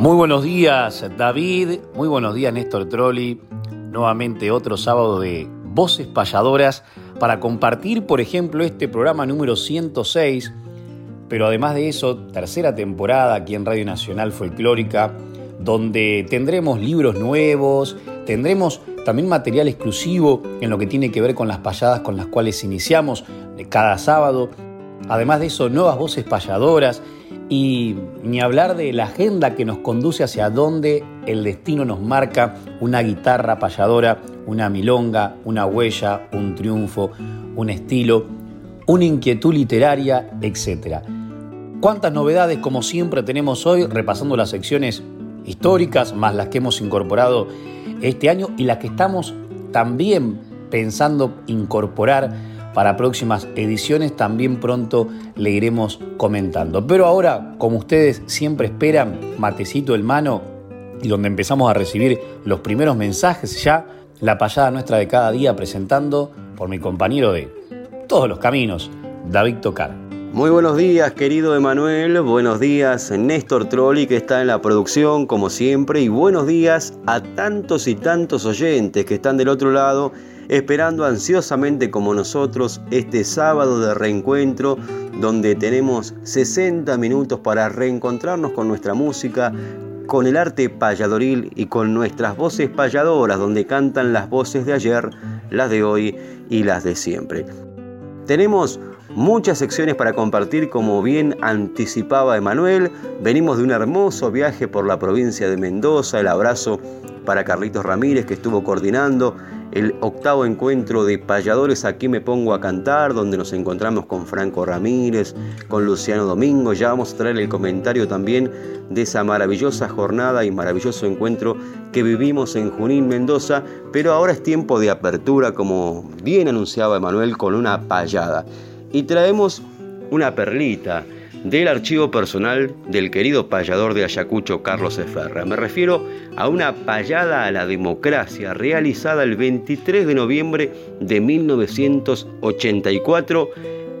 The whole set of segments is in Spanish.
Muy buenos días David, muy buenos días Néstor Trolli, nuevamente otro sábado de Voces Payadoras para compartir, por ejemplo, este programa número 106, pero además de eso, tercera temporada aquí en Radio Nacional Folclórica, donde tendremos libros nuevos, tendremos también material exclusivo en lo que tiene que ver con las payadas con las cuales iniciamos cada sábado, además de eso, nuevas voces payadoras y ni hablar de la agenda que nos conduce hacia dónde el destino nos marca una guitarra payadora, una milonga, una huella, un triunfo, un estilo, una inquietud literaria, etc. ¿Cuántas novedades como siempre tenemos hoy repasando las secciones históricas más las que hemos incorporado este año y las que estamos también pensando incorporar para próximas ediciones también pronto le iremos comentando. Pero ahora, como ustedes siempre esperan, matecito en mano y donde empezamos a recibir los primeros mensajes ya, la payada nuestra de cada día presentando por mi compañero de todos los caminos, David Tocar. Muy buenos días, querido Emanuel. Buenos días, Néstor Trolli, que está en la producción, como siempre. Y buenos días a tantos y tantos oyentes que están del otro lado esperando ansiosamente como nosotros este sábado de reencuentro donde tenemos 60 minutos para reencontrarnos con nuestra música, con el arte payadoril y con nuestras voces payadoras donde cantan las voces de ayer, las de hoy y las de siempre. Tenemos muchas secciones para compartir como bien anticipaba Emanuel. Venimos de un hermoso viaje por la provincia de Mendoza, el abrazo para Carlitos Ramírez que estuvo coordinando el octavo encuentro de payadores Aquí me pongo a cantar, donde nos encontramos con Franco Ramírez, con Luciano Domingo. Ya vamos a traer el comentario también de esa maravillosa jornada y maravilloso encuentro que vivimos en Junín, Mendoza. Pero ahora es tiempo de apertura, como bien anunciaba Emanuel, con una payada. Y traemos una perlita del archivo personal del querido payador de Ayacucho Carlos Eferra. Me refiero a una payada a la democracia realizada el 23 de noviembre de 1984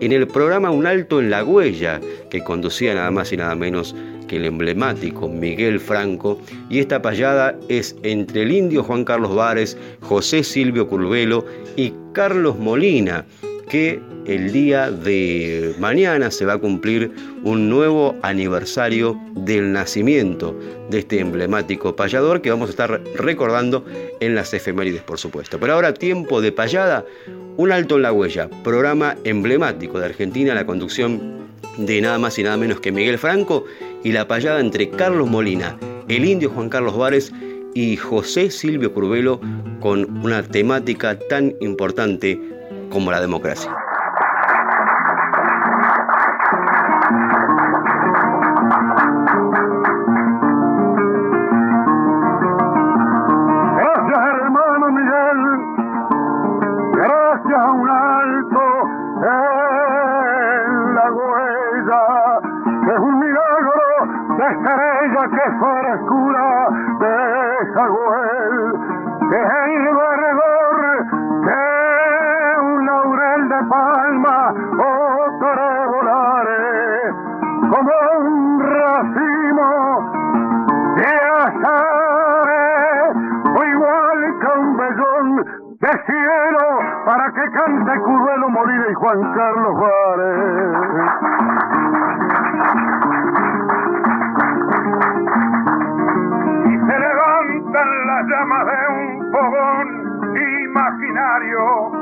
en el programa Un Alto en la Huella, que conducía nada más y nada menos que el emblemático Miguel Franco, y esta payada es entre el indio Juan Carlos Vares, José Silvio Curvelo y Carlos Molina, que el día de mañana se va a cumplir un nuevo aniversario del nacimiento de este emblemático payador que vamos a estar recordando en las efemérides, por supuesto. Pero ahora tiempo de payada, un alto en la huella, programa emblemático de Argentina, la conducción de nada más y nada menos que Miguel Franco y la payada entre Carlos Molina, el indio Juan Carlos Vares y José Silvio Curvelo con una temática tan importante como la democracia. y Juan Carlos Juárez. Y se levantan las llamas de un fogón imaginario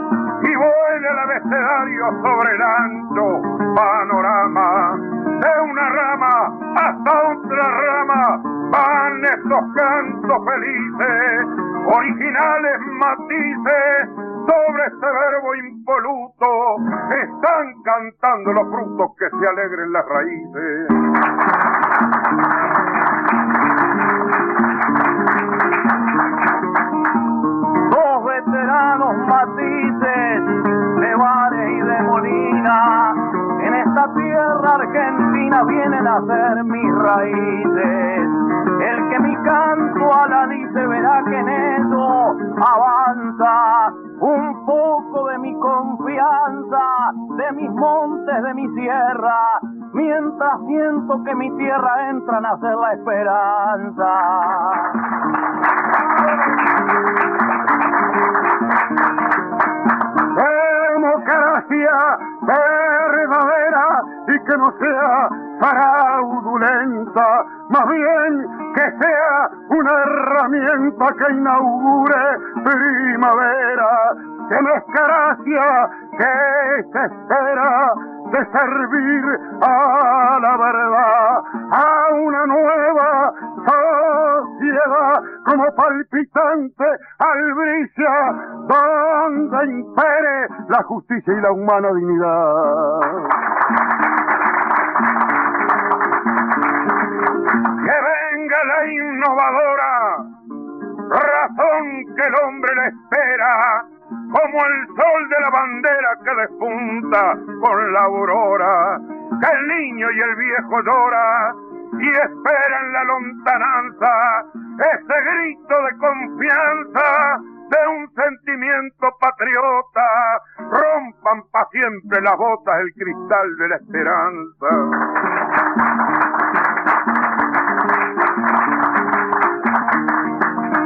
y vuela el abecedario sobre el ancho panorama. De una rama hasta otra rama van estos cantos felices, originales matices sobre este verbo impoluto están cantando los frutos que se alegren las raíces. Dos veteranos matices de Vares y de Molina, en esta tierra argentina vienen a ser mis raíces. Mi canto a la dice verá que en eso avanza un poco de mi confianza, de mis montes, de mi sierra, mientras siento que mi tierra entra a nacer la esperanza. Democracia verdadera y que no sea fraudulenta, más bien que sea una herramienta que inaugure primavera, democracia que se espera de servir a la verdad, a una nueva sociedad como palpitante albricia donde impere la justicia y la humana dignidad. Que venga la innovadora razón que el hombre le espera como el sol de la bandera que despunta con la aurora, que el niño y el viejo llora y esperan la lontananza, ese grito de confianza de un sentimiento patriota, rompan para siempre las botas el cristal de la esperanza.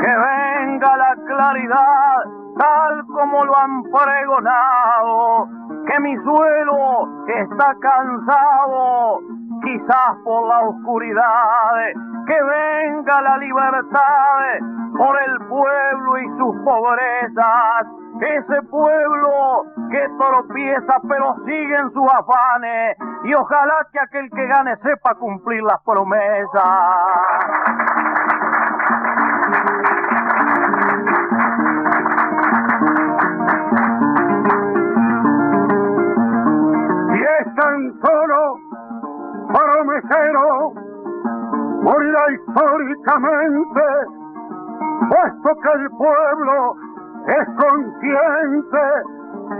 Que venga la claridad tal como lo han pregonado, que mi suelo está cansado, quizás por la oscuridad, que venga la libertad por el pueblo y sus pobrezas, ese pueblo que tropieza pero sigue en sus afanes, y ojalá que aquel que gane sepa cumplir las promesas. tan solo promesero morirá históricamente, puesto que el pueblo es consciente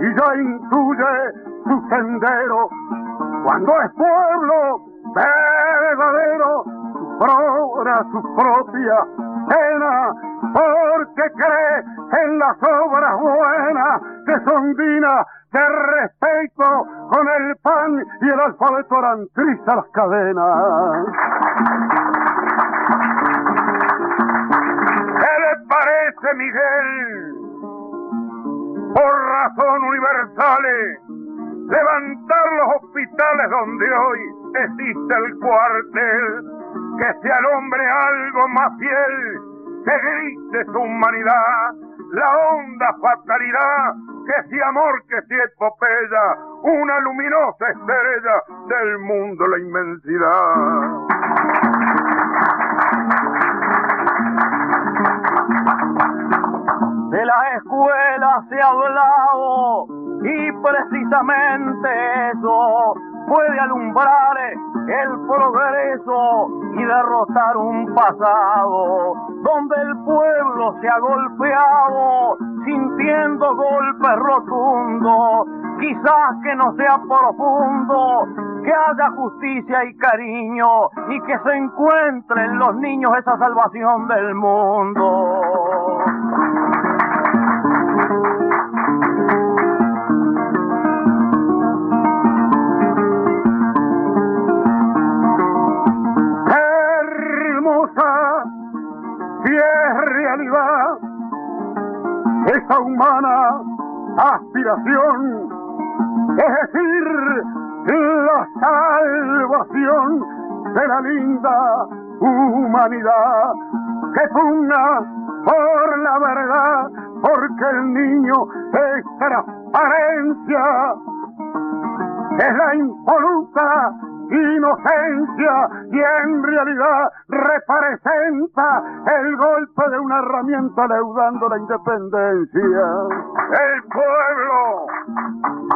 y ya intuye su sendero. Cuando es pueblo verdadero, sufra su propia pena, porque cree en las obras buenas que son dignas de respeto con el pan y el alfabeto arantriza las cadenas. ¿Qué le parece, Miguel? Por razón universales, levantar los hospitales donde hoy existe el cuartel, que sea el hombre algo más fiel, que grite su humanidad, la honda fatalidad que si amor, que si epopeya, una luminosa estrella del mundo, la inmensidad. De la escuela se ha hablado y precisamente eso puede alumbrar el progreso y derrotar un pasado donde el pueblo se ha golpeado sintiendo golpes rotundos, quizás que no sea profundo, que haya justicia y cariño y que se encuentren los niños esa salvación del mundo. Es realidad esa humana aspiración, es decir, la salvación de la linda humanidad que pugna por la verdad, porque el niño estará transparencia, es la impoluta inocencia y en realidad representa el golpe de una herramienta leudando la independencia. El pueblo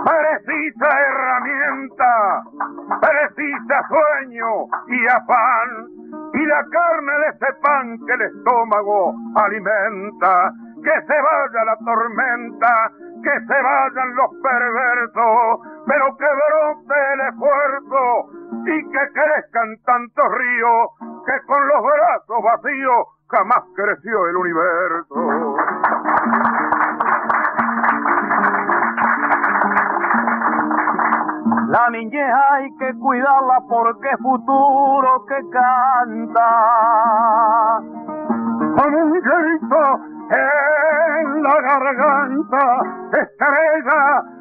precisa herramienta, precisa sueño y afán y la carne de ese pan que el estómago alimenta. Que se vaya la tormenta, que se vayan los perversos, pero que brote el esfuerzo y que crezcan tantos ríos que con los brazos vacíos jamás creció el universo. La niñez hay que cuidarla porque es futuro que canta. Con un grito en la garganta, estrella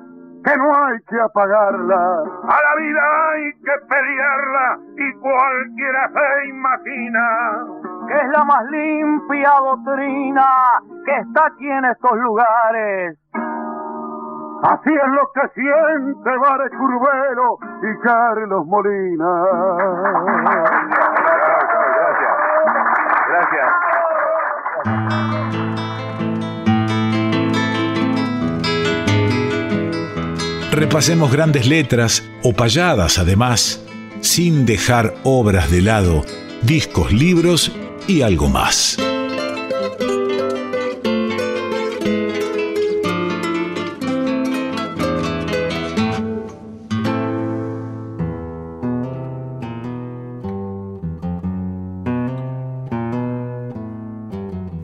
que no hay que apagarla. A la vida hay que pelearla y cualquiera se imagina que es la más limpia doctrina que está aquí en estos lugares. Así es lo que siente Vare Curvelo y Carlos Molina. Gracias. Gracias. Repasemos grandes letras o payadas además, sin dejar obras de lado, discos, libros y algo más.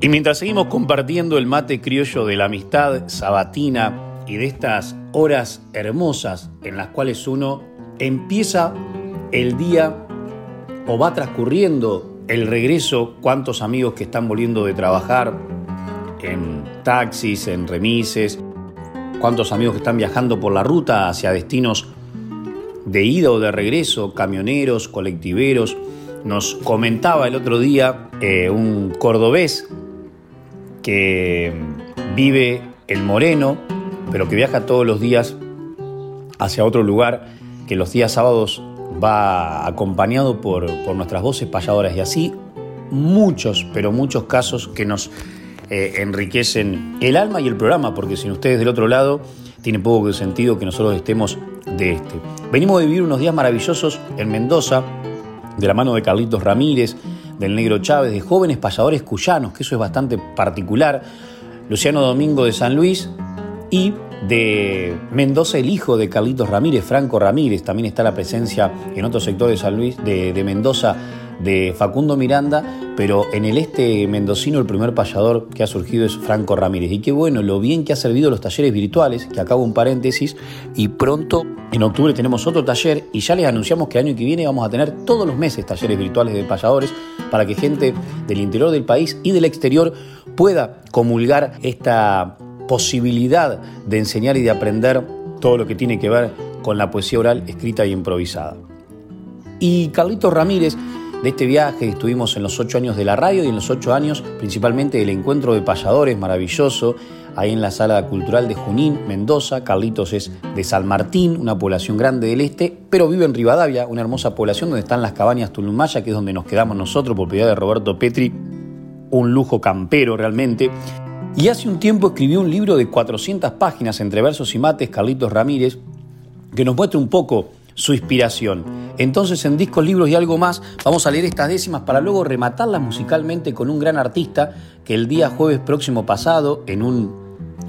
Y mientras seguimos compartiendo el mate criollo de la amistad sabatina y de estas horas hermosas en las cuales uno empieza el día o va transcurriendo el regreso, cuántos amigos que están volviendo de trabajar en taxis, en remises, cuántos amigos que están viajando por la ruta hacia destinos de ida o de regreso, camioneros, colectiveros. Nos comentaba el otro día eh, un cordobés que vive en Moreno, pero que viaja todos los días hacia otro lugar, que los días sábados va acompañado por, nuestras voces payadoras y así muchos, pero muchos casos que nos eh, enriquecen el alma y el programa, porque sin ustedes del otro lado tiene poco sentido que nosotros estemos de este. Venimos de vivir unos días maravillosos en Mendoza, de la mano de Carlitos Ramírez, del Negro Chávez, de jóvenes payadores cuyanos, que eso es bastante particular, Luciano Domingo de San Luis, y de Mendoza, el hijo de Carlitos Ramírez, Franco Ramírez, también está la presencia en otro sector de San Luis, de, Mendoza, de Facundo Miranda, pero en el este mendocino el primer payador que ha surgido es Franco Ramírez. Y qué bueno, lo bien que ha servido los talleres virtuales, que acabo un paréntesis, y pronto en octubre tenemos otro taller y ya les anunciamos que el año que viene vamos a tener todos los meses talleres virtuales de payadores para que gente del interior del país y del exterior pueda comulgar esta posibilidad de enseñar y de aprender todo lo que tiene que ver con la poesía oral, escrita y improvisada. Y Carlitos Ramírez, de este viaje estuvimos en los ocho años de la radio y en los ocho años principalmente del encuentro de payadores maravilloso, ahí en la sala cultural de Junín, Mendoza. Carlitos es de San Martín, una población grande del este, pero vive en Rivadavia, una hermosa población donde están las cabañas Tulumaya, que es donde nos quedamos nosotros, propiedad de Roberto Petri, un lujo campero realmente. Y hace un tiempo escribió un libro de 400 páginas entre versos y mates, Carlitos Ramírez, que nos muestra un poco su inspiración. Entonces en discos, libros y algo más vamos a leer estas décimas para luego rematarlas musicalmente con un gran artista que el día jueves próximo pasado, en un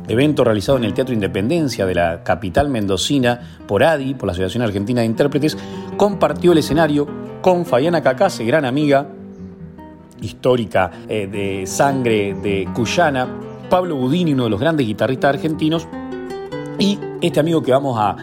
evento realizado en el Teatro Independencia de la capital mendocina por ADI, por la Asociación Argentina de Intérpretes, compartió el escenario con Fabiana Cacase, gran amiga histórica eh, de sangre de Cuyana, Pablo Budini, uno de los grandes guitarristas argentinos, y este amigo que vamos a,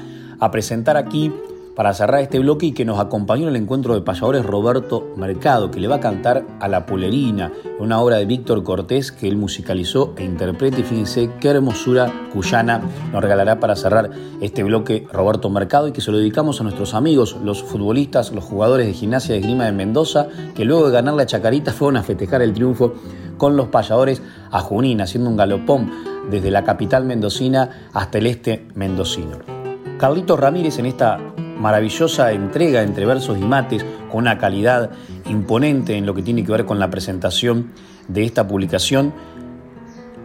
presentar aquí para cerrar este bloque y que nos acompañó en el encuentro de payadores Roberto Mercado, que le va a cantar a La Pulerina, una obra de Víctor Cortés que él musicalizó e interpreta. Y fíjense qué hermosura cuyana nos regalará para cerrar este bloque Roberto Mercado y que se lo dedicamos a nuestros amigos, los futbolistas, los jugadores de gimnasia de Grima de Mendoza, que luego de ganar la Chacarita fueron a festejar el triunfo con los payadores a Junín, haciendo un galopón desde la capital mendocina hasta el este mendocino. Carlitos Ramírez en esta maravillosa entrega entre versos y mates, con una calidad imponente en lo que tiene que ver con la presentación de esta publicación,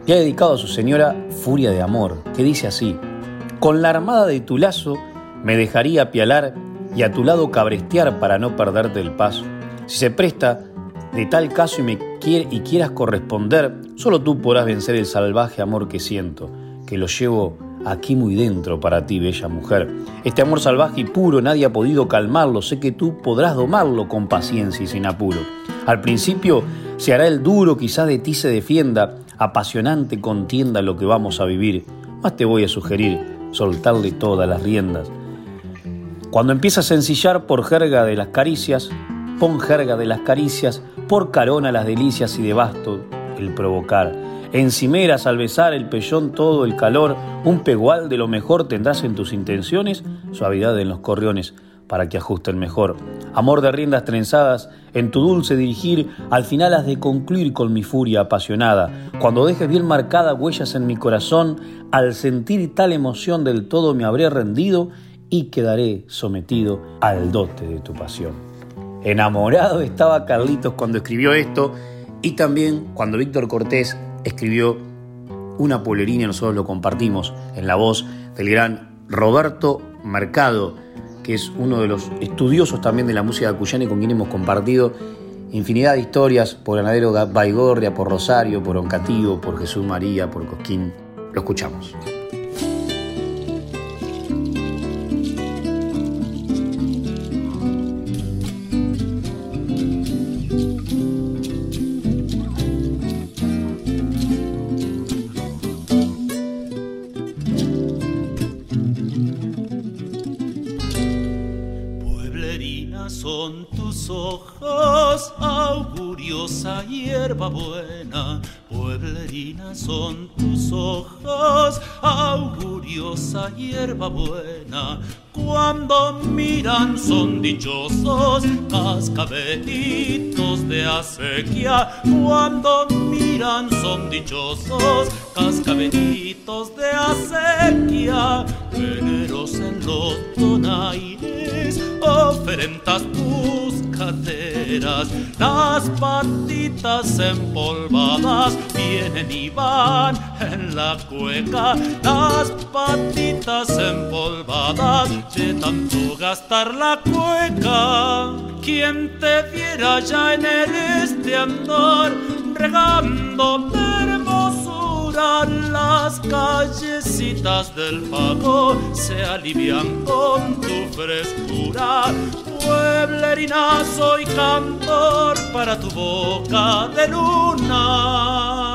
le ha dedicado a su señora Furia de Amor, que dice así, con la armada de tu lazo me dejaría pialar y a tu lado cabrestear para no perderte el paso. Si se presta de tal caso y me y quieras corresponder, solo tú podrás vencer el salvaje amor que siento, que lo llevo aquí muy dentro para ti, bella mujer. Este amor salvaje y puro nadie ha podido calmarlo, sé que tú podrás domarlo con paciencia y sin apuro. Al principio se hará el duro, quizás de ti se defienda, apasionante contienda lo que vamos a vivir, más te voy a sugerir soltarle todas las riendas. Cuando empiezas a sencillar por jerga de las caricias, pon jerga de las caricias, por carona las delicias y de basto el provocar. Encimeras al besar el pellón todo el calor, un pegual de lo mejor tendrás en tus intenciones, suavidad en los corriones para que ajusten mejor. Amor de riendas trenzadas, en tu dulce dirigir, al final has de concluir con mi furia apasionada. Cuando dejes bien marcadas huellas en mi corazón, al sentir tal emoción del todo me habré rendido y quedaré sometido al dote de tu pasión. Enamorado estaba Carlitos cuando escribió esto y también cuando Víctor Cortés escribió una polerina y nosotros lo compartimos en la voz del gran Roberto Mercado, que es uno de los estudiosos también de la música cuyana y con quien hemos compartido infinidad de historias por Ganadero Baigorria, por Rosario, por Oncativo, por Jesús María, por Cosquín. Lo escuchamos. Buena, pueblerina son tus ojos, auguriosa hierba buena. Cuando miran son dichosos cascabelitos de acequia. Cuando miran son dichosos cascabelitos de acequia. Veneros en los donaires, oferentas buscaderas, las patitas empolvadas vienen y van en la cueca, las patitas empolvadas de tanto gastar la cueca. Quien te viera ya en el este andar, regando hermosura, las callecitas del pago se alivian con tu frescura. Pueblerina soy cantor para tu boca de luna.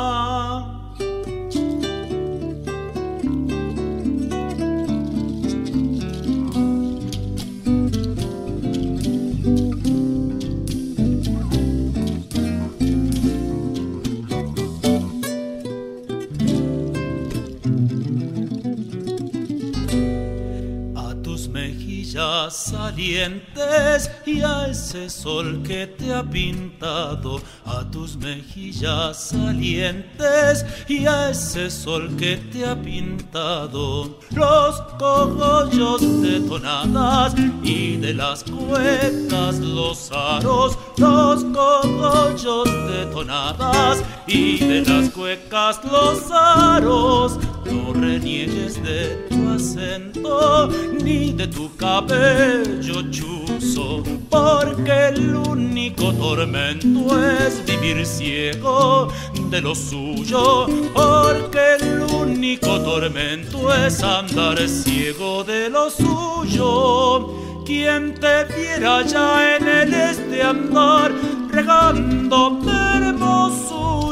Salientes y a ese sol que te ha pintado, a tus mejillas salientes y a ese sol que te ha pintado. Los cogollos de tonadas y de las cuecas los aros, los cogollos de tonadas y de las cuecas los aros. No reniegues de tu acento ni de tu cabello chuzo, porque el único tormento es vivir ciego de lo suyo, porque el único tormento es andar ciego de lo suyo. Quien te viera ya en el este andar, regando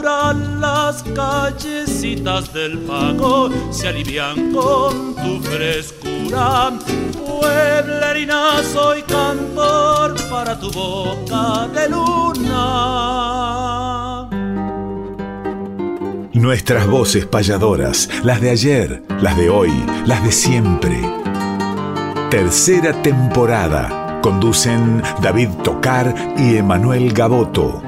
las callecitas del pago se alivian con tu frescura. Pueblerina soy cantor para tu boca de luna. Nuestras voces payadoras, las de ayer, las de hoy, las de siempre. Tercera temporada. Conducen David Tocar y Emanuel Gaboto.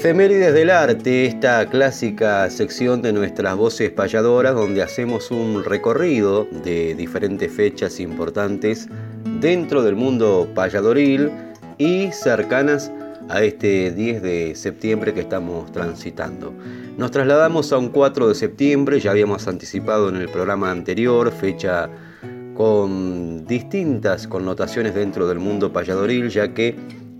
Efemérides del arte, esta clásica sección de nuestras voces payadoras donde hacemos un recorrido de diferentes fechas importantes dentro del mundo payadoril y cercanas a este 10 de septiembre que estamos transitando. Nos trasladamos a un 4 de septiembre, ya habíamos anticipado en el programa anterior, fecha con distintas connotaciones dentro del mundo payadoril, ya que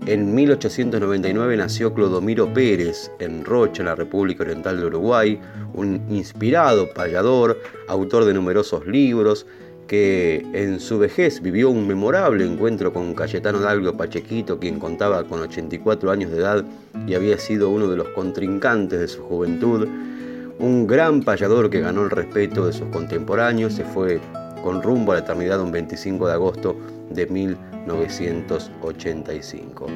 en 1899 nació Clodomiro Pérez en Rocha, en la República Oriental de Uruguay, un inspirado payador, autor de numerosos libros, que en su vejez vivió un memorable encuentro con Cayetano Dalgo Pachequito, quien contaba con 84 años de edad y había sido uno de los contrincantes de su juventud. Un gran payador que ganó el respeto de sus contemporáneos, se fue con rumbo a la eternidad un 25 de agosto de 1985.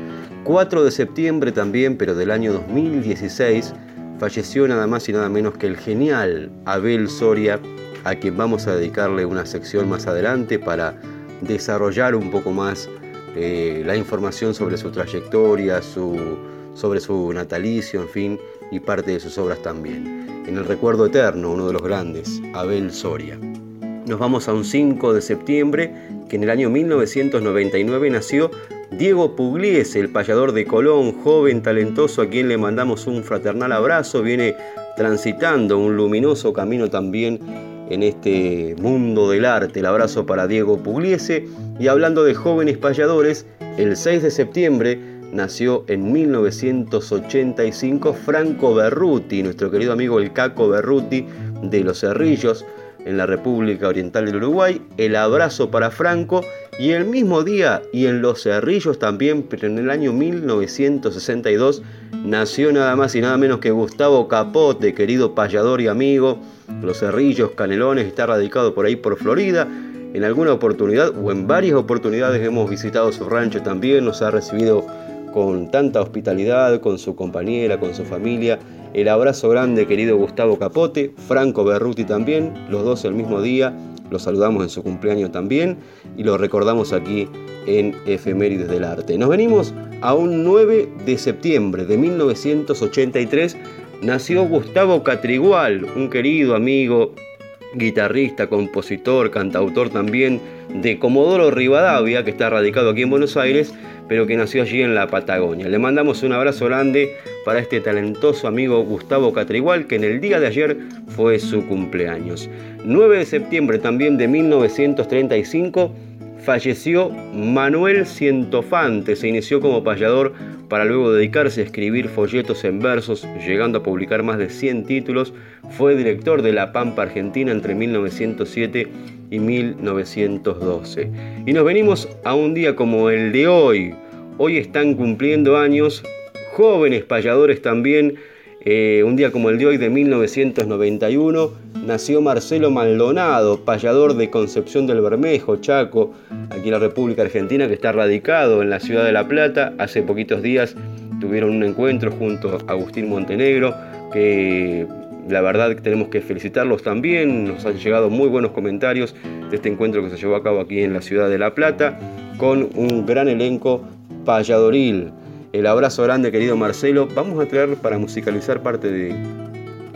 4 de septiembre también, pero del año 2016, falleció nada más y nada menos que el genial Abel Soria, a quien vamos a dedicarle una sección más adelante para desarrollar un poco más eh, la información sobre su trayectoria, su, sobre su natalicio, en fin, y parte de sus obras también. En el recuerdo eterno, uno de los grandes, Abel Soria. Nos vamos a un 5 de septiembre, que en el año 1999 nació Diego Pugliese, el payador de Colón, joven, talentoso, a quien le mandamos un fraternal abrazo, viene transitando un luminoso camino también en este mundo del arte. El abrazo para Diego Pugliese. Y hablando de jóvenes payadores, el 6 de septiembre nació en 1985 Franco Berruti, nuestro querido amigo el Caco Berruti de Los Cerrillos en la República Oriental del Uruguay, el abrazo para Franco y el mismo día y en Los Cerrillos también, pero en el año 1962 nació nada más y nada menos que Gustavo Capote, querido payador y amigo. Los Cerrillos, Canelones, está radicado por ahí por Florida. En alguna oportunidad o en varias oportunidades hemos visitado su rancho también, nos ha recibido con tanta hospitalidad, con su compañera, con su familia el abrazo grande, querido Gustavo Capote, Franco Berruti también, los dos el mismo día. Los saludamos en su cumpleaños también y lo recordamos aquí en Efemérides del Arte. Nos venimos a un 9 de septiembre de 1983. Nació Gustavo Catrigual, un querido amigo, guitarrista, compositor, cantautor también de Comodoro Rivadavia, que está radicado aquí en Buenos Aires pero que nació allí en la Patagonia. Le mandamos un abrazo grande para este talentoso amigo Gustavo Catrigual, que en el día de ayer fue su cumpleaños. 9 de septiembre también de 1935 falleció Manuel Cientofante, se inició como payador para luego dedicarse a escribir folletos en versos, llegando a publicar más de 100 títulos, fue director de La Pampa Argentina entre 1907 y 1912. Y nos venimos a un día como el de hoy. Hoy están cumpliendo años jóvenes payadores también. Eh, un día como el de hoy de 1991 nació Marcelo Maldonado, payador de Concepción del Bermejo, Chaco, aquí en la República Argentina, que está radicado en la ciudad de La Plata. Hace poquitos días tuvieron un encuentro junto a Agustín Montenegro, que la verdad que tenemos que felicitarlos también, nos han llegado muy buenos comentarios de este encuentro que se llevó a cabo aquí en la ciudad de La Plata, con un gran elenco payadoril. El abrazo grande querido Marcelo, vamos a traer para musicalizar parte de,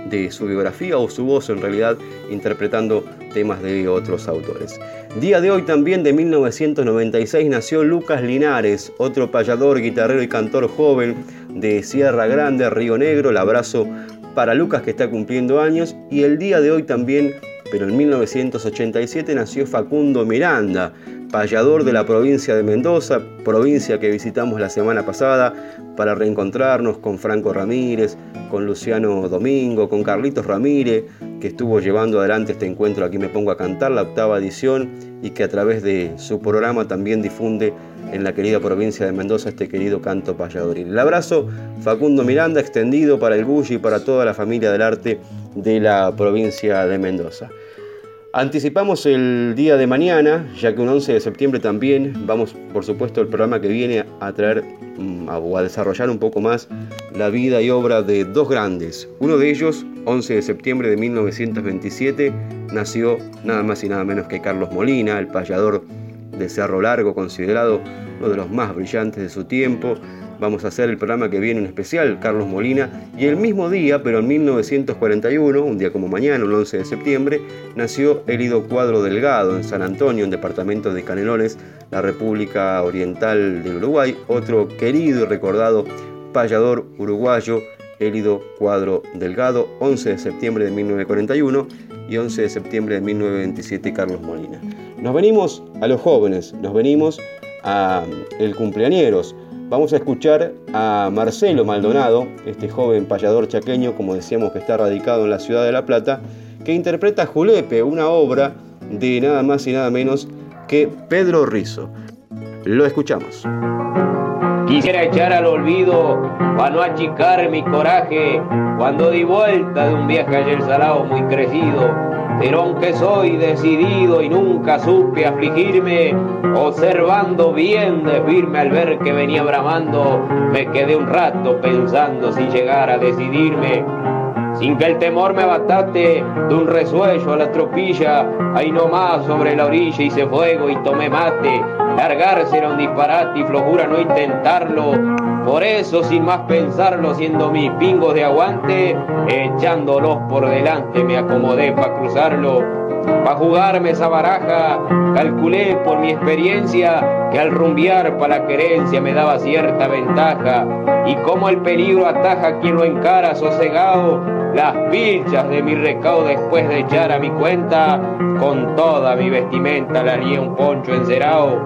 de su biografía o su voz en realidad interpretando temas de otros autores. Día de hoy también de 1996 nació Lucas Linares, otro payador, guitarrero y cantor joven de Sierra Grande, Río Negro. El abrazo para Lucas que está cumpliendo años y el día de hoy también, pero en 1987 nació Facundo Miranda, payador de la provincia de Mendoza, provincia que visitamos la semana pasada para reencontrarnos con Franco Ramírez, con Luciano Domingo, con Carlitos Ramírez, que estuvo llevando adelante este encuentro Aquí me pongo a cantar, la octava edición, y que a través de su programa también difunde en la querida provincia de Mendoza este querido canto payadoril. El abrazo Facundo Miranda extendido para el Bulli y para toda la familia del arte de la provincia de Mendoza. Anticipamos el día de mañana, ya que un 11 de septiembre también vamos, por supuesto, el programa que viene a traer mm, o a desarrollar un poco más la vida y obra de dos grandes. Uno de ellos, 11 de septiembre de 1927, nació nada más y nada menos que Carlos Molina, el payador de Cerro Largo, considerado uno de los más brillantes de su tiempo, vamos a hacer el programa que viene un especial, Carlos Molina, y el mismo día, pero en 1941, un día como mañana, el 11 de septiembre, nació Elido Cuadro Delgado en San Antonio, en departamento de Canelones, la República Oriental del Uruguay, otro querido y recordado payador uruguayo, Elido Cuadro Delgado, 11 de septiembre de 1941 y 11 de septiembre de 1927, Carlos Molina. Nos venimos a los jóvenes, nos venimos a el cumpleañeros, Vamos a escuchar a Marcelo Maldonado, este joven payador chaqueño, como decíamos que está radicado en la ciudad de La Plata, que interpreta Julepe, una obra de nada más y nada menos que Pedro Rizo. Lo escuchamos. Quisiera echar al olvido para no achicar mi coraje cuando di vuelta de un viaje ayer salado muy crecido pero aunque soy decidido y nunca supe afligirme, observando bien de al ver que venía bramando, me quedé un rato pensando si llegara a decidirme. Sin que el temor me abatate de un resuello a la tropilla, ahí nomás sobre la orilla hice fuego y tomé mate. Largarse era un disparate y flojura no intentarlo, por eso, sin más pensarlo, siendo mis pingos de aguante, echándolos por delante me acomodé para cruzarlo. Para jugarme esa baraja, calculé por mi experiencia que al rumbear para la querencia me daba cierta ventaja. Y como el peligro ataja a quien lo encara sosegado, las pilchas de mi recaudo después de echar a mi cuenta, con toda mi vestimenta la haría un poncho encerado.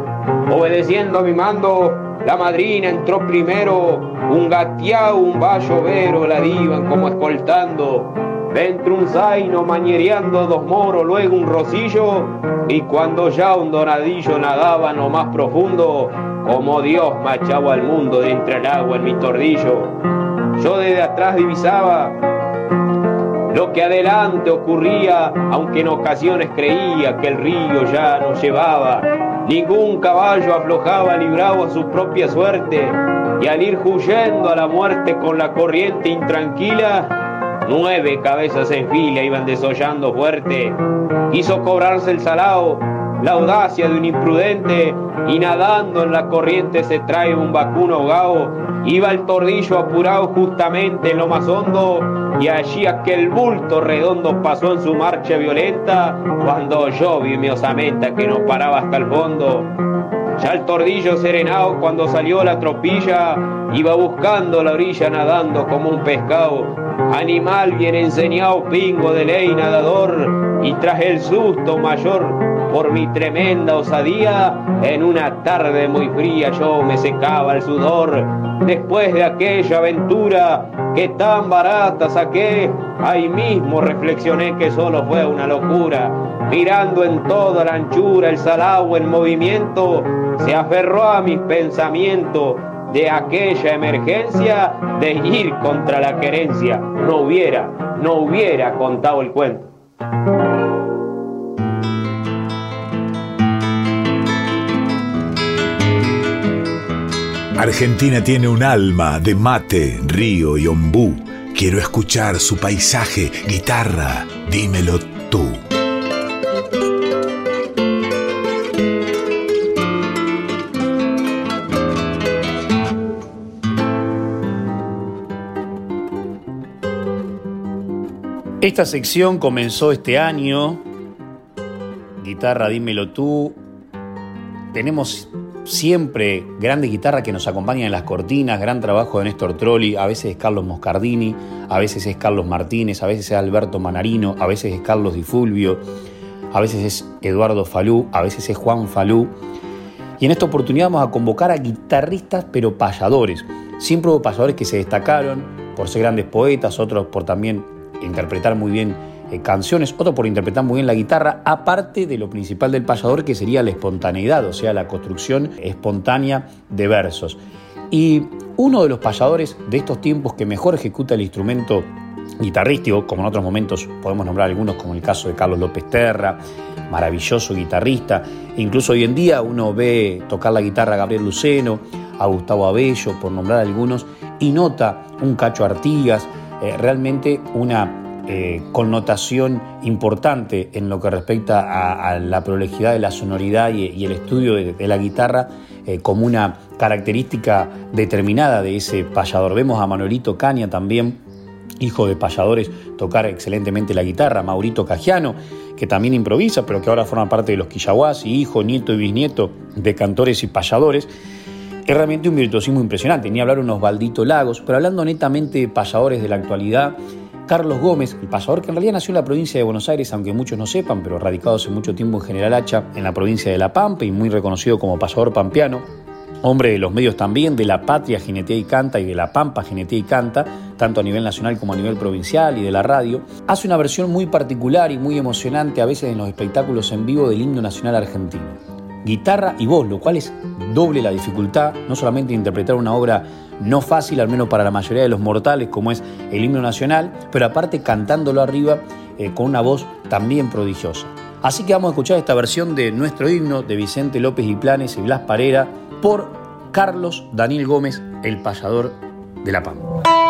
Obedeciendo a mi mando, la madrina entró primero, un gateado, un vero, la divan como escoltando. Dentro un zaino mañereando dos moros, luego un rosillo, y cuando ya un donadillo nadaba no más profundo, como Dios machaba al mundo de entre el agua en mi tordillo. Yo desde atrás divisaba lo que adelante ocurría, aunque en ocasiones creía que el río ya nos llevaba Ningún caballo aflojaba librado a su propia suerte, y al ir huyendo a la muerte con la corriente intranquila, nueve cabezas en fila iban desollando fuerte. Quiso cobrarse el salao, la audacia de un imprudente, y nadando en la corriente se trae un vacuno ahogado. Iba el tordillo apurado justamente en lo más hondo y allí aquel bulto redondo pasó en su marcha violenta cuando yo vi mi osamenta que no paraba hasta el fondo. Ya el tordillo serenado cuando salió la tropilla iba buscando la orilla nadando como un pescado. Animal bien enseñado, pingo de ley nadador y tras el susto mayor por mi tremenda osadía, en una tarde muy fría yo me secaba el sudor. Después de aquella aventura que tan barata saqué, ahí mismo reflexioné que solo fue una locura. Mirando en toda la anchura el salao en movimiento, se aferró a mis pensamientos de aquella emergencia de ir contra la querencia. No hubiera, no hubiera contado el cuento. Argentina tiene un alma de mate, río y ombú. Quiero escuchar su paisaje, guitarra, dímelo tú. Esta sección comenzó este año. Guitarra, dímelo tú. Tenemos siempre grandes guitarras que nos acompañan en las cortinas, gran trabajo de Néstor Trolli, a veces es Carlos Moscardini, a veces es Carlos Martínez, a veces es Alberto Manarino, a veces es Carlos Di Fulvio, a veces es Eduardo Falú, a veces es Juan Falú. Y en esta oportunidad vamos a convocar a guitarristas pero payadores. Siempre hubo payadores que se destacaron por ser grandes poetas, otros por también interpretar muy bien eh, canciones, otro por interpretar muy bien la guitarra, aparte de lo principal del payador que sería la espontaneidad, o sea, la construcción espontánea de versos. Y uno de los payadores de estos tiempos que mejor ejecuta el instrumento guitarrístico, como en otros momentos podemos nombrar algunos, como el caso de Carlos López Terra, maravilloso guitarrista. Incluso hoy en día uno ve tocar la guitarra a Gabriel Luceno, a Gustavo Abello, por nombrar algunos, y nota un Cacho Artigas, eh, realmente una eh, connotación importante en lo que respecta a, la prolejidad de la sonoridad y, el estudio de, la guitarra eh, como una característica determinada de ese payador. Vemos a Manuelito Caña también hijo de payadores, tocar excelentemente la guitarra, Maurito Cajiano, que también improvisa, pero que ahora forma parte de los Quillaguas, y hijo, nieto y bisnieto de cantores y payadores. Es realmente un virtuosismo impresionante, ni hablar unos Baldito Lagos, pero hablando netamente de payadores de la actualidad, Carlos Gómez, el payador que en realidad nació en la provincia de Buenos Aires, aunque muchos no sepan, pero radicado hace mucho tiempo en General Hacha, en la provincia de La Pampa y muy reconocido como payador pampeano, hombre de los medios también, de la patria Ginetea y Canta y de la Pampa Ginetea y Canta, tanto a nivel nacional como a nivel provincial y de la radio, hace una versión muy particular y muy emocionante a veces en los espectáculos en vivo del himno nacional argentino. Guitarra y voz, lo cual es doble la dificultad, no solamente interpretar una obra no fácil, al menos para la mayoría de los mortales, como es el himno nacional, pero aparte cantándolo arriba eh, con una voz también prodigiosa. Así que vamos a escuchar esta versión de nuestro himno de Vicente López y Planes y Blas Parera por Carlos Daniel Gómez, el payador de La Pampa.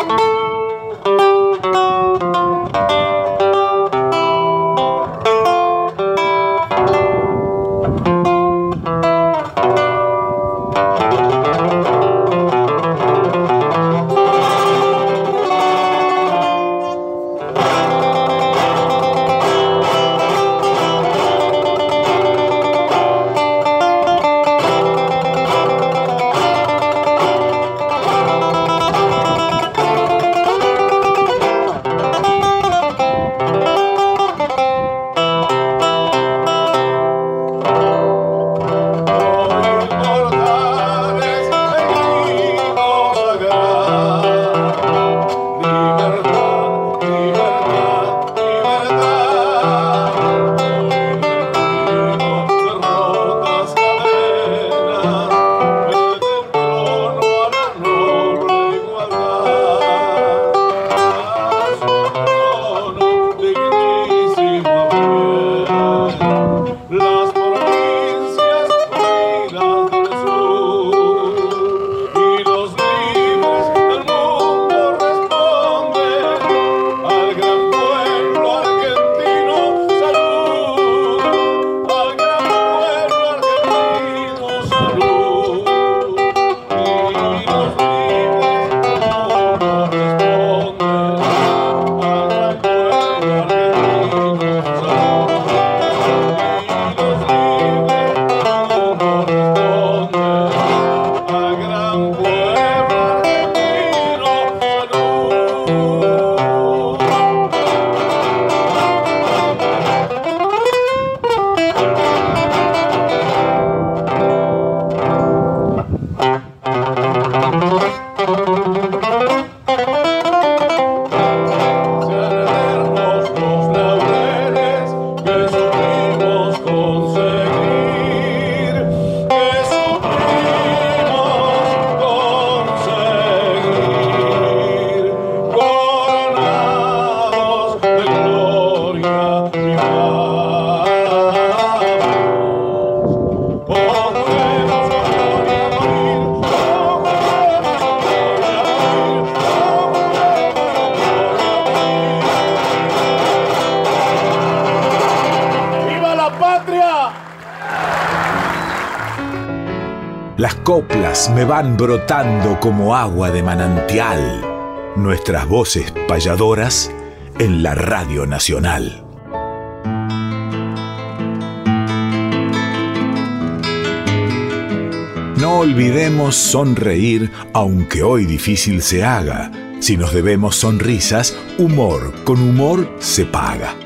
Me van brotando como agua de manantial. Nuestras voces payadoras en la Radio Nacional. No olvidemos sonreír aunque hoy difícil se haga. Si nos debemos sonrisas, humor con humor se paga.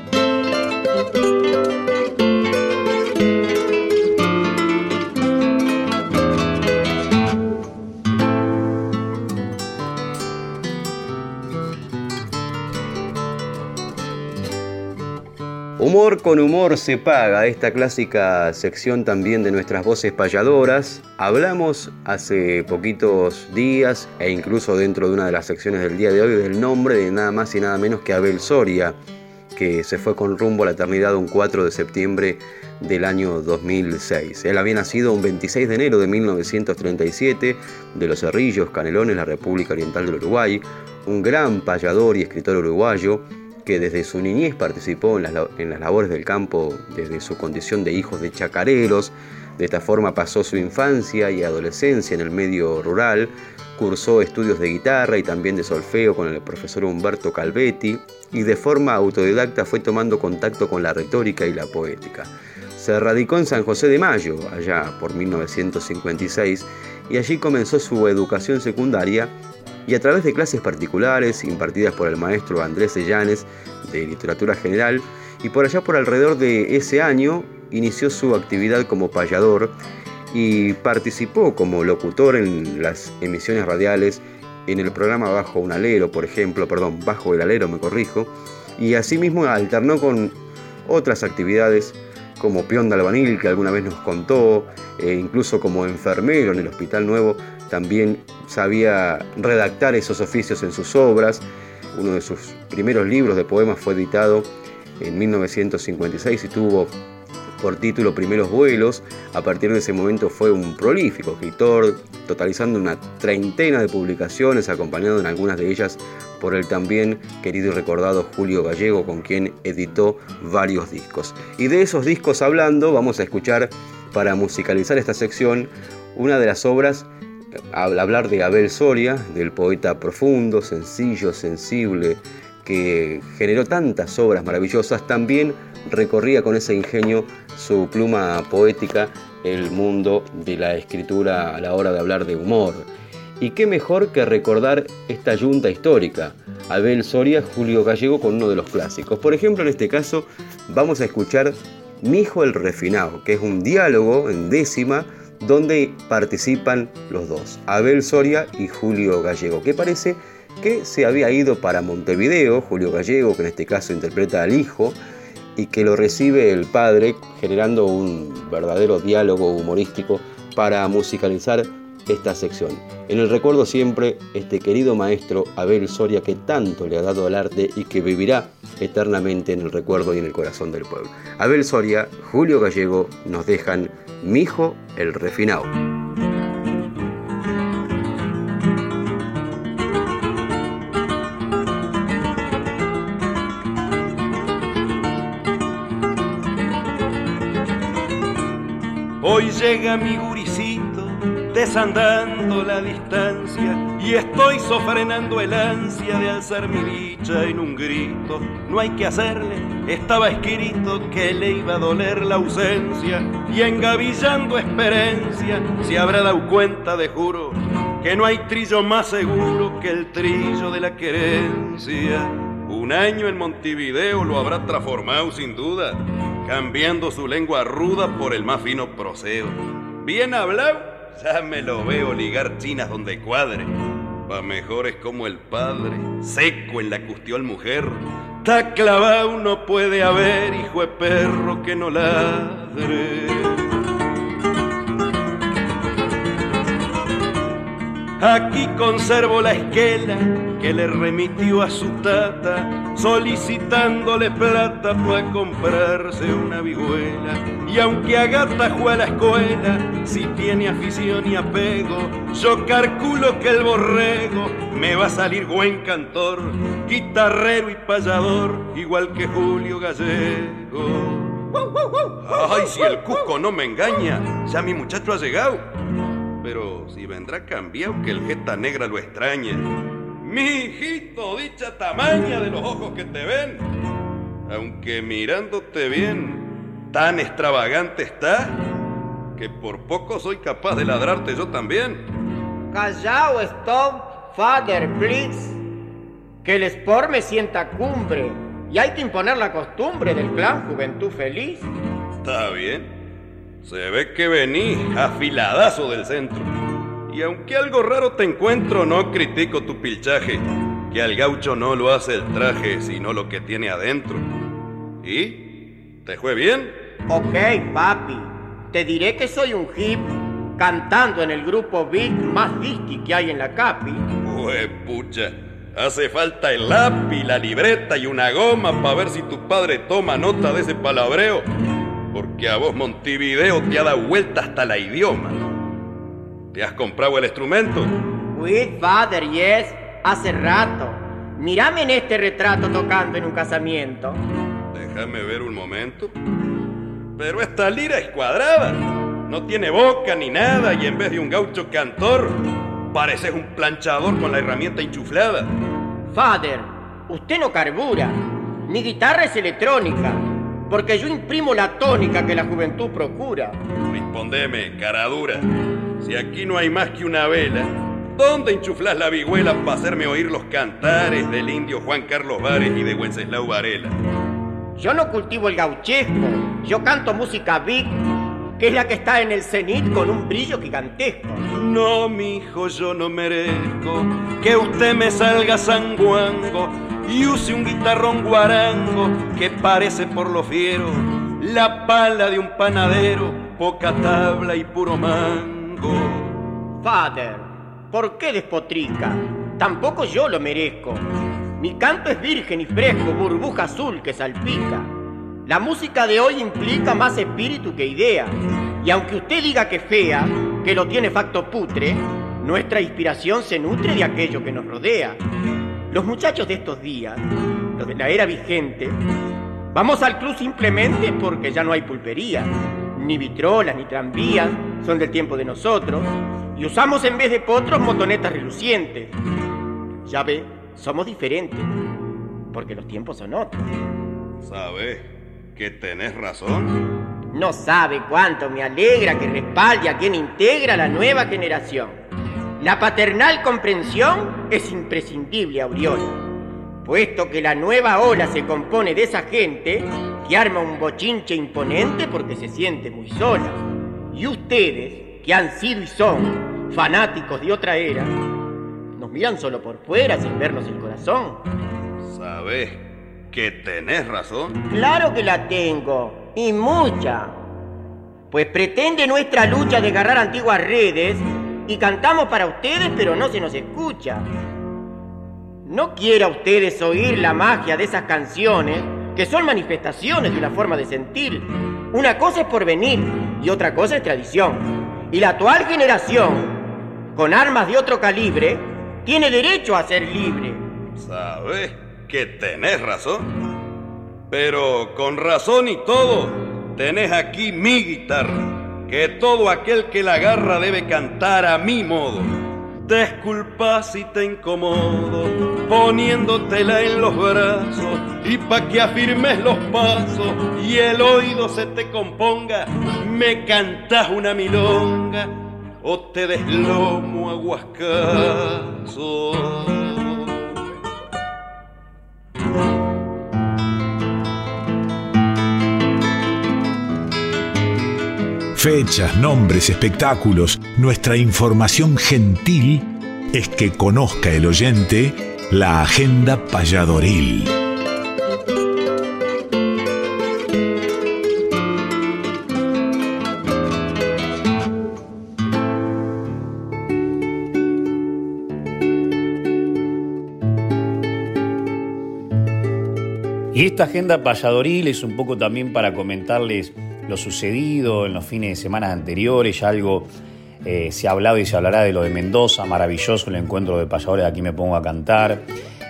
Con humor se paga, esta clásica sección también de nuestras voces payadoras. Hablamos hace poquitos días e incluso dentro de una de las secciones del día de hoy del nombre de nada más y nada menos que Abel Soria, que se fue con rumbo a la eternidad un 4 de septiembre del año 2006. Él había nacido un 26 de enero de 1937 de Los Cerrillos, Canelones, la República Oriental del Uruguay, un gran payador y escritor uruguayo que desde su niñez participó en las, labores del campo desde su condición de hijos de chacareros. De esta forma pasó su infancia y adolescencia en el medio rural, cursó estudios de guitarra y también de solfeo con el profesor Humberto Calvetti y de forma autodidacta fue tomando contacto con la retórica y la poética. Se radicó en San José de Mayo, allá por 1956, y allí comenzó su educación secundaria y a través de clases particulares impartidas por el maestro Andrés Sellanes de Literatura General y por allá por alrededor de ese año inició su actividad como payador y participó como locutor en las emisiones radiales en el programa Bajo un Alero, por ejemplo, perdón, Bajo el Alero me corrijo, y asimismo alternó con otras actividades como peón de albanil que alguna vez nos contó, e incluso como enfermero en el Hospital Nuevo también sabía redactar esos oficios en sus obras. Uno de sus primeros libros de poemas fue editado en 1956 y tuvo por título Primeros Vuelos. A partir de ese momento fue un prolífico escritor, totalizando una treintena de publicaciones, acompañado en algunas de ellas por el también querido y recordado Julio Gallego, con quien editó varios discos. Y de esos discos hablando, vamos a escuchar para musicalizar esta sección una de las obras hablar de Abel Soria, del poeta profundo, sencillo, sensible, que generó tantas obras maravillosas, también recorría con ese ingenio su pluma poética el mundo de la escritura a la hora de hablar de humor. Y qué mejor que recordar esta yunta histórica, Abel Soria, Julio Gallego, con uno de los clásicos. Por ejemplo, en este caso, vamos a escuchar Mi hijo el refinado, que es un diálogo en décima donde participan los dos, Abel Soria y Julio Gallego, que parece que se había ido para Montevideo, Julio Gallego, que en este caso interpreta al hijo, y que lo recibe el padre, generando un verdadero diálogo humorístico para musicalizar esta sección. En el recuerdo siempre este querido maestro Abel Soria que tanto le ha dado al arte y que vivirá eternamente en el recuerdo y en el corazón del pueblo. Abel Soria, Julio Gallego nos dejan Mijo el refinado. Hoy llega mi guricito desandando la distancia y estoy sofrenando el ansia de alzar mi dicha en un grito. No hay que hacerle, estaba escrito que le iba a doler la ausencia y engavillando experiencia se habrá dado cuenta de juro que no hay trillo más seguro que el trillo de la querencia. Un año en Montevideo lo habrá transformado sin duda, cambiando su lengua ruda por el más fino proseo. Bien hablado ya me lo veo ligar chinas donde cuadre. Pa' mejores como el padre, seco en la custión mujer. Ta clavado no puede haber hijo de perro que no ladre. Aquí conservo la esquela que le remitió a su tata, solicitándole plata para comprarse una vihuela. Y aunque a gata a la escuela, si tiene afición y apego, yo calculo que el borrego me va a salir buen cantor, guitarrero y payador, igual que Julio Gallego. Ay, si el cuco no me engaña, ya mi muchacho ha llegado. Pero si vendrá cambiado que el jeta negra lo extrañe. Mi hijito, dicha tamaña de los ojos que te ven. Aunque mirándote bien, tan extravagante está que por poco soy capaz de ladrarte yo también. Callao, stop, father, please. Que el sport me sienta cumbre y hay que imponer la costumbre del clan Juventud Feliz. Está bien. Se ve que vení afiladazo del centro. Y aunque algo raro te encuentro, no critico tu pilchaje, que al gaucho no lo hace el traje, sino lo que tiene adentro. ¿Y? ¿Te fue bien? Ok, papi. Te diré que soy un hip cantando en el grupo beat más disqui que hay en la capi. Pues pucha, hace falta el lápiz, la libreta y una goma para ver si tu padre toma nota de ese palabreo. Porque a vos Montevideo te ha dado vuelta hasta la idioma. ¿Te has comprado el instrumento? With father, yes, hace rato. Mírame en este retrato tocando en un casamiento. Déjame ver un momento. Pero esta lira es cuadrada. No tiene boca ni nada y en vez de un gaucho cantor, pareces un planchador con la herramienta enchuflada. Father, usted no carbura. Mi guitarra es electrónica, porque yo imprimo la tónica que la juventud procura. Respondeme, cara dura. Si aquí no hay más que una vela, ¿dónde enchuflas la vihuela para hacerme oír los cantares del indio Juan Carlos Vares y de Wenceslao Varela? Yo no cultivo el gauchesco, yo canto música big, que es la que está en el cenit con un brillo gigantesco. No, mijo, yo no merezco que usted me salga sanguango y use un guitarrón guarango que parece por lo fiero la pala de un panadero, poca tabla y puro mango. Father, ¿por qué despotrica? Tampoco yo lo merezco. Mi canto es virgen y fresco, burbuja azul que salpica. La música de hoy implica más espíritu que idea. Y aunque usted diga que fea, que lo tiene facto putre, nuestra inspiración se nutre de aquello que nos rodea. Los muchachos de estos días, los de la era vigente, vamos al club simplemente porque ya no hay pulpería, ni vitrolas, ni tranvías, son del tiempo de nosotros, y usamos en vez de potros motonetas relucientes. Ya ve, somos diferentes, porque los tiempos son otros. ¿Sabes que tenés razón? No sabe cuánto me alegra que respalde a quien integra la nueva generación. La paternal comprensión es imprescindible, Auriola, puesto que la nueva ola se compone de esa gente que arma un bochinche imponente porque se siente muy sola. Y ustedes, que han sido y son fanáticos de otra era, nos miran solo por fuera sin vernos el corazón. ¿Sabes que tenés razón? Claro que la tengo, y mucha. Pues pretende nuestra lucha de agarrar antiguas redes y cantamos para ustedes, pero no se nos escucha. No quiera ustedes oír la magia de esas canciones, que son manifestaciones de una forma de sentir. Una cosa es porvenir y otra cosa es tradición. Y la actual generación, con armas de otro calibre, tiene derecho a ser libre. ¿Sabes que tenés razón? Pero con razón y todo, tenés aquí mi guitarra, que todo aquel que la agarra debe cantar a mi modo. Disculpa si te incomodo, poniéndotela en los brazos y pa' que afirmes los pasos y el oído se te componga, me cantás una milonga o te deslomo aguascazo. Fechas, nombres, espectáculos, nuestra información gentil es que conozca el oyente la agenda payadoril. Y esta agenda payadoril es un poco también para comentarles lo sucedido en los fines de semana anteriores, ya algo eh, se ha hablado y se hablará de lo de Mendoza, maravilloso el encuentro de payadores, aquí me pongo a cantar.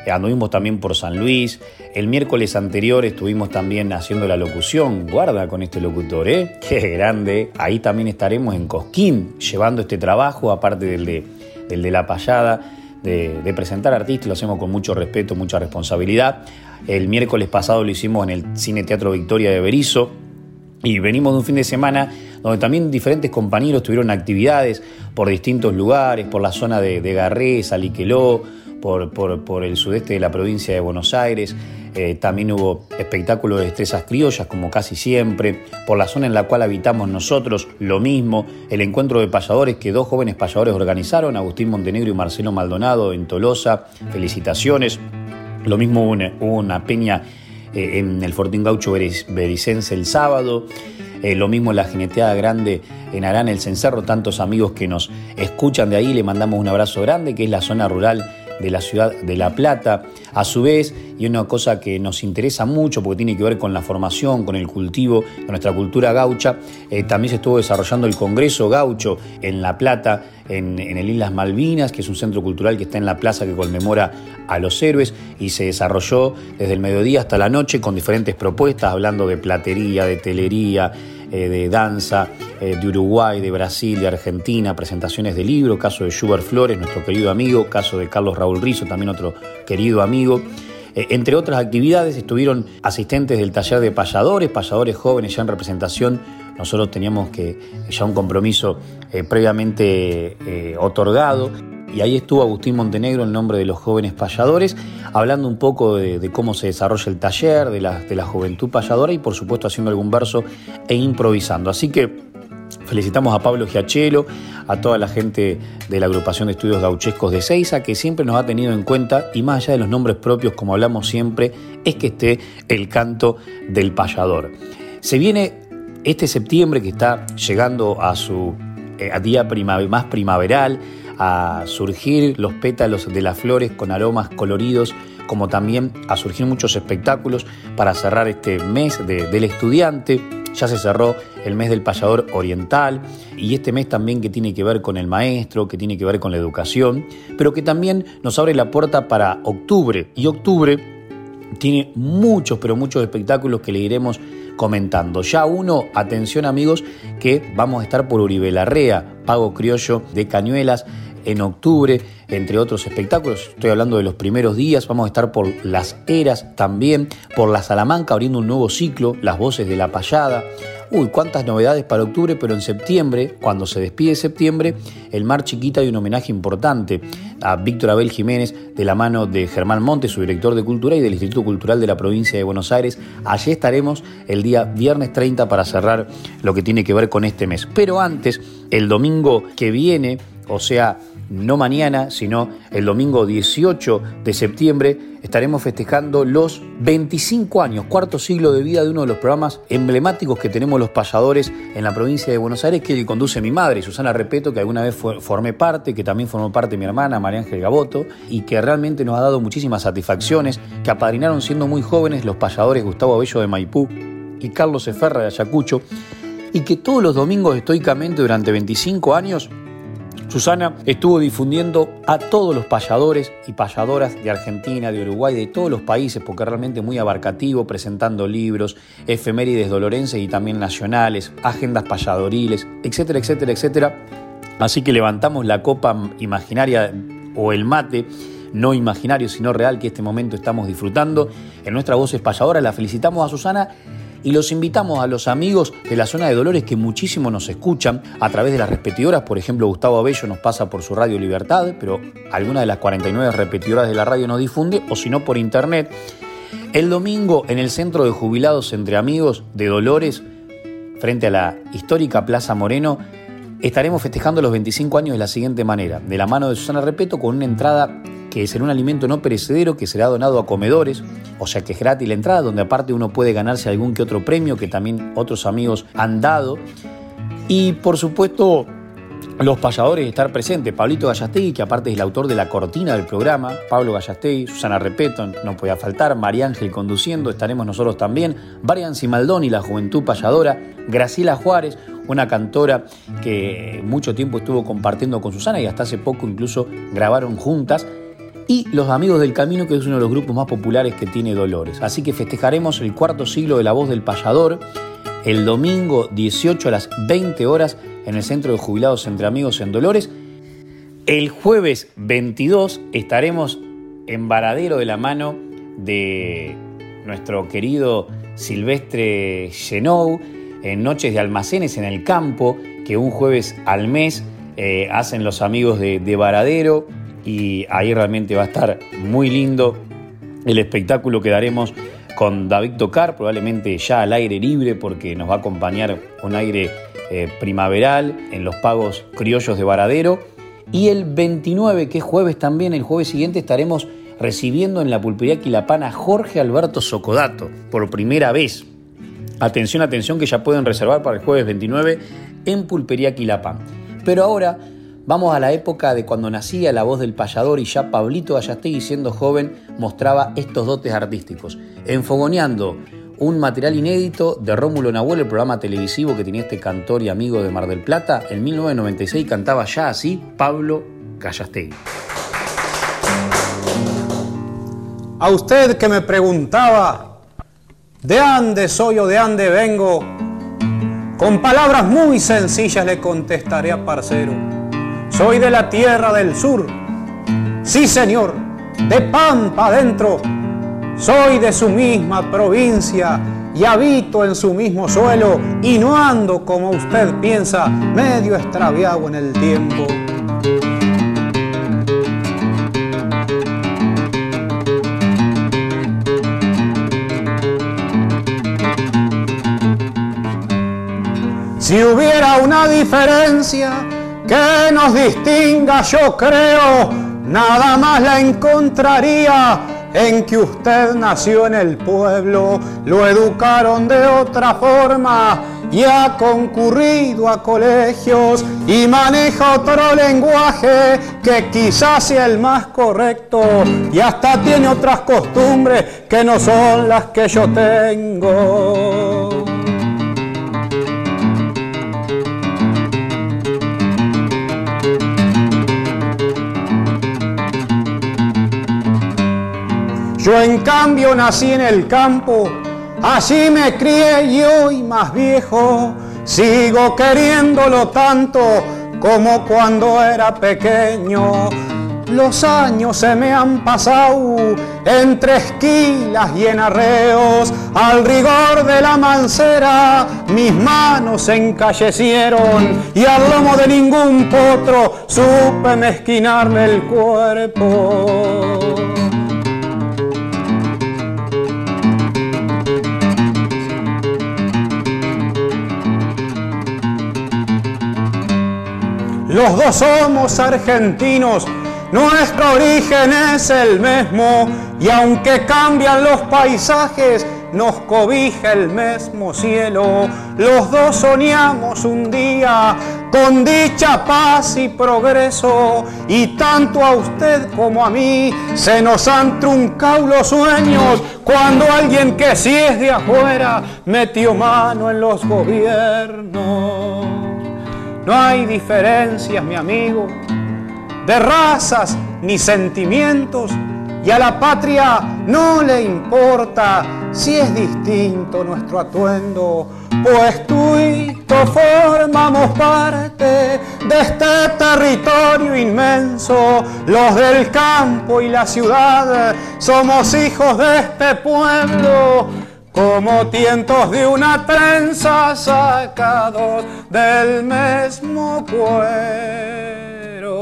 Eh, anduvimos también por San Luis. El miércoles anterior estuvimos también haciendo la locución. Guarda con este locutor, ¿eh? Qué grande. Ahí también estaremos en Cosquín, llevando este trabajo, aparte del de, la payada. De, de, presentar artistas, lo hacemos con mucho respeto, mucha responsabilidad. El miércoles pasado lo hicimos en el Cine Teatro Victoria de Berizo, y venimos de un fin de semana donde también diferentes compañeros tuvieron actividades por distintos lugares, por la zona de, de Garrés, Aliqueló, por, por, el sudeste de la provincia de Buenos Aires. Eh, también hubo espectáculos de destrezas criollas, como casi siempre. Por la zona en la cual habitamos nosotros, lo mismo. El encuentro de payadores que dos jóvenes payadores organizaron, Agustín Montenegro y Marcelo Maldonado en Tolosa. Felicitaciones. Lo mismo una, una peña eh, en el Fortín Gaucho Bericense el sábado. Eh, lo mismo la jineteada grande en Arán, el Cencerro, tantos amigos que nos escuchan de ahí, le mandamos un abrazo grande, que es la zona rural de la ciudad de La Plata. A su vez, y una cosa que nos interesa mucho porque tiene que ver con la formación, con el cultivo de nuestra cultura gaucha, eh, también se estuvo desarrollando el Congreso Gaucho en La Plata, en, en, el Islas Malvinas, que es un centro cultural que está en la plaza que conmemora a los héroes, y se desarrolló desde el mediodía hasta la noche con diferentes propuestas, hablando de platería, de telería, eh, de danza eh, de Uruguay, de Brasil, de Argentina, presentaciones de libros, caso de Schubert Flores, nuestro querido amigo, caso de Carlos Raúl Rizo, también otro querido amigo. Eh, entre otras actividades estuvieron asistentes del taller de payadores, payadores jóvenes ya en representación. Nosotros teníamos que ya un compromiso previamente otorgado y ahí estuvo Agustín Montenegro en nombre de los jóvenes payadores, hablando un poco de, cómo se desarrolla el taller, de la, juventud payadora y por supuesto haciendo algún verso e improvisando. Así que Felicitamos a Pablo Giachelo, a toda la gente de la agrupación de estudios gauchescos de Seiza, que siempre nos ha tenido en cuenta, y más allá de los nombres propios, como hablamos siempre, es que esté el canto del payador. Se viene este septiembre que está llegando a su eh, día más primaveral, a surgir los pétalos de las flores con aromas coloridos, como también a surgir muchos espectáculos para cerrar este mes del estudiante. Ya se cerró el mes del payador oriental y este mes también que tiene que ver con el maestro, que tiene que ver con la educación, pero que también nos abre la puerta para octubre. Y octubre tiene muchos, pero muchos espectáculos que le iremos comentando. Ya uno, atención amigos, que vamos a estar por Uribe Larrea, Pago Criollo de Cañuelas en octubre, entre otros espectáculos. Estoy hablando de los primeros días. Vamos a estar por las eras también, por la Salamanca abriendo un nuevo ciclo, las voces de la payada. Uy, cuántas novedades para octubre, pero en septiembre, cuando se despide septiembre, el Mar Chiquita hay un homenaje importante a Víctor Abel Jiménez de la mano de Germán Montes, su director de cultura y del Instituto Cultural de la provincia de Buenos Aires. Allí estaremos el día viernes 30 para cerrar lo que tiene que ver con este mes. Pero antes, el domingo que viene, o sea, no mañana, sino el domingo 18 de septiembre, estaremos festejando los 25 años, cuarto siglo de vida de uno de los programas emblemáticos que tenemos los payadores en la provincia de Buenos Aires, que conduce mi madre, Susana Repeto, que alguna vez formé parte, que también formó parte mi hermana, María Ángel Gaboto, y que realmente nos ha dado muchísimas satisfacciones, que apadrinaron siendo muy jóvenes los payadores Gustavo Abello de Maipú y Carlos Eferra de Ayacucho, y que todos los domingos estoicamente durante 25 años Susana estuvo difundiendo a todos los payadores y payadoras de Argentina, de Uruguay, de todos los países, porque realmente muy abarcativo, presentando libros, efemérides dolorenses y también nacionales, agendas payadoriles, etcétera, etcétera, etcétera. Así que levantamos la copa imaginaria o el mate no imaginario, sino real que este momento estamos disfrutando. En nuestra voz es payadora, la felicitamos a Susana y los invitamos a los amigos de la zona de Dolores que muchísimo nos escuchan a través de las repetidoras. Por ejemplo, Gustavo Abello nos pasa por su radio Libertad, pero alguna de las 49 repetidoras de la radio nos difunde, o si no, por internet. El domingo en el Centro de Jubilados Entre Amigos de Dolores, frente a la histórica Plaza Moreno, estaremos festejando los 25 años de la siguiente manera, de la mano de Susana Repeto, con una entrada que será un alimento no perecedero que será donado a comedores, o sea que es gratis la entrada, donde aparte uno puede ganarse algún que otro premio que también otros amigos han dado. Y por supuesto, los payadores estar presentes. Pablito Gallastegui, que aparte es el autor de la cortina del programa, Pablo Gallastegui, Susana Repeto, no podía faltar, María Ángel conduciendo, estaremos nosotros también, Varian Simaldoni, la juventud payadora, Graciela Juárez, una cantora que mucho tiempo estuvo compartiendo con Susana y hasta hace poco incluso grabaron juntas y Los Amigos del Camino, que es uno de los grupos más populares que tiene Dolores. Así que festejaremos el cuarto siglo de la voz del payador el domingo 18 a las 20 horas en el Centro de Jubilados Entre Amigos en Dolores. El jueves 22 estaremos en Varadero de la mano de nuestro querido Silvestre Genou en Noches de Almacenes en el Campo, que un jueves al mes eh, hacen los amigos de, de Varadero y ahí realmente va a estar muy lindo el espectáculo que daremos con David Tocar, probablemente ya al aire libre porque nos va a acompañar un aire eh, primaveral en los pagos criollos de Varadero. Y el 29, que es jueves también, el jueves siguiente estaremos recibiendo en la pulpería Quilapán a Jorge Alberto Socodato por primera vez. Atención, atención, que ya pueden reservar para el jueves 29 en Pulpería Quilapán. Pero ahora vamos a la época de cuando nacía la voz del payador y ya Pablito Gallastegui, siendo joven, mostraba estos dotes artísticos, enfogoneando un material inédito de Rómulo Nahuel, el programa televisivo que tenía este cantor y amigo de Mar del Plata. En 1996 cantaba ya así Pablo Gallastegui. A usted que me preguntaba, ¿de dónde soy o de dónde vengo? Con palabras muy sencillas le contestaré a parcero. Soy de la tierra del sur. Sí, señor, de Pampa adentro. Soy de su misma provincia y habito en su mismo suelo y no ando como usted piensa, medio extraviado en el tiempo. Si hubiera una diferencia que nos distinga, yo creo, nada más la encontraría en que usted nació en el pueblo, lo educaron de otra forma y ha concurrido a colegios y maneja otro lenguaje que quizás sea el más correcto y hasta tiene otras costumbres que no son las que yo tengo. Yo en cambio nací en el campo, así me crié y hoy más viejo, sigo queriéndolo tanto como cuando era pequeño. Los años se me han pasado entre esquilas y en arreos, al rigor de la mancera mis manos se encallecieron y al lomo de ningún potro supe mezquinarle el cuerpo. Los dos somos argentinos, nuestro origen es el mismo y aunque cambian los paisajes, nos cobija el mismo cielo. Los dos soñamos un día con dicha, paz y progreso y tanto a usted como a mí se nos han truncado los sueños cuando alguien que sí es de afuera metió mano en los gobiernos. No hay diferencias, mi amigo, de razas ni sentimientos, y a la patria no le importa si es distinto nuestro atuendo, pues tú y yo formamos parte de este territorio inmenso, los del campo y la ciudad, somos hijos de este pueblo como tientos de una trenza sacados del mismo cuero.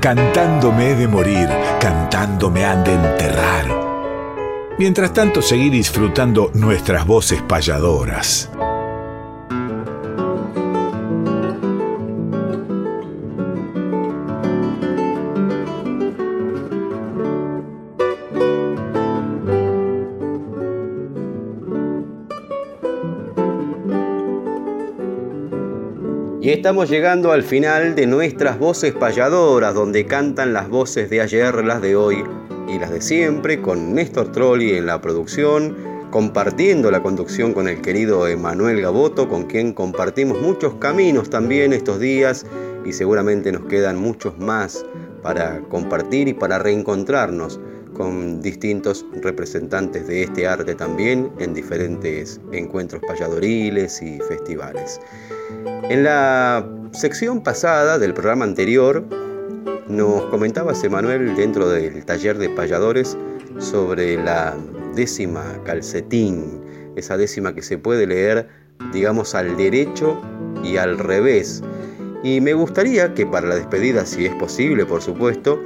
Cantándome he de morir, cantándome han de enterrar. Mientras tanto, seguir disfrutando nuestras voces payadoras. Estamos llegando al final de nuestras voces payadoras, donde cantan las voces de ayer, las de hoy y las de siempre, con Néstor Trolli en la producción, compartiendo la conducción con el querido Emanuel Gaboto, con quien compartimos muchos caminos también estos días y seguramente nos quedan muchos más para compartir y para reencontrarnos con distintos representantes de este arte también en diferentes encuentros payadoriles y festivales. En la sección pasada del programa anterior nos comentaba Emanuel dentro del taller de payadores sobre la décima calcetín, esa décima que se puede leer, digamos, al derecho y al revés. Y me gustaría que para la despedida, si es posible, por supuesto,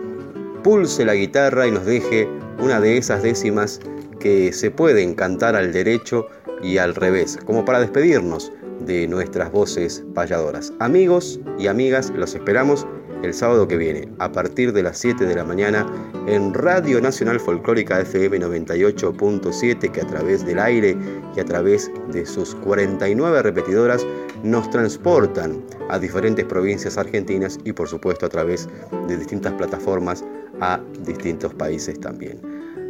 pulse la guitarra y nos deje una de esas décimas que se pueden cantar al derecho y al revés, como para despedirnos de nuestras voces payadoras. Amigos y amigas, los esperamos el sábado que viene, a partir de las 7 de la mañana, en Radio Nacional Folclórica FM 98.7, que a través del aire y a través de sus 49 repetidoras nos transportan a diferentes provincias argentinas y por supuesto a través de distintas plataformas a distintos países también.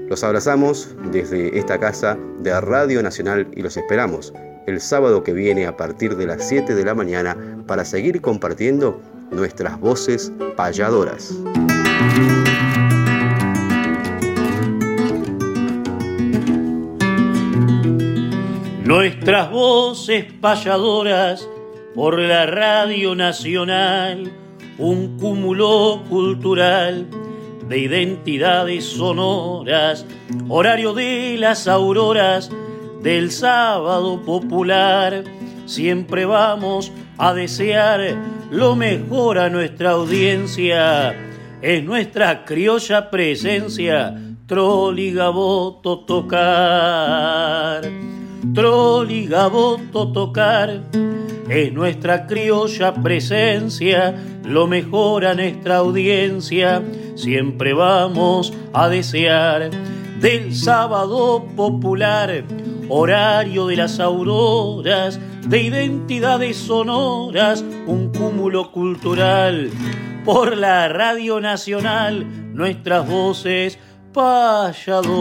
Los abrazamos desde esta casa de Radio Nacional y los esperamos el sábado que viene a partir de las 7 de la mañana para seguir compartiendo nuestras voces payadoras. Nuestras voces payadoras por la Radio Nacional, un cúmulo cultural de identidades sonoras, horario de las auroras del sábado popular, siempre vamos a desear lo mejor a nuestra audiencia. Es nuestra criolla presencia, troligaboto tocar. Troligaboto tocar. Es nuestra criolla presencia, lo mejor a nuestra audiencia. Siempre vamos a desear del sábado popular, horario de las auroras de identidades sonoras, un cúmulo cultural. Por la Radio Nacional, nuestras voces payadoras.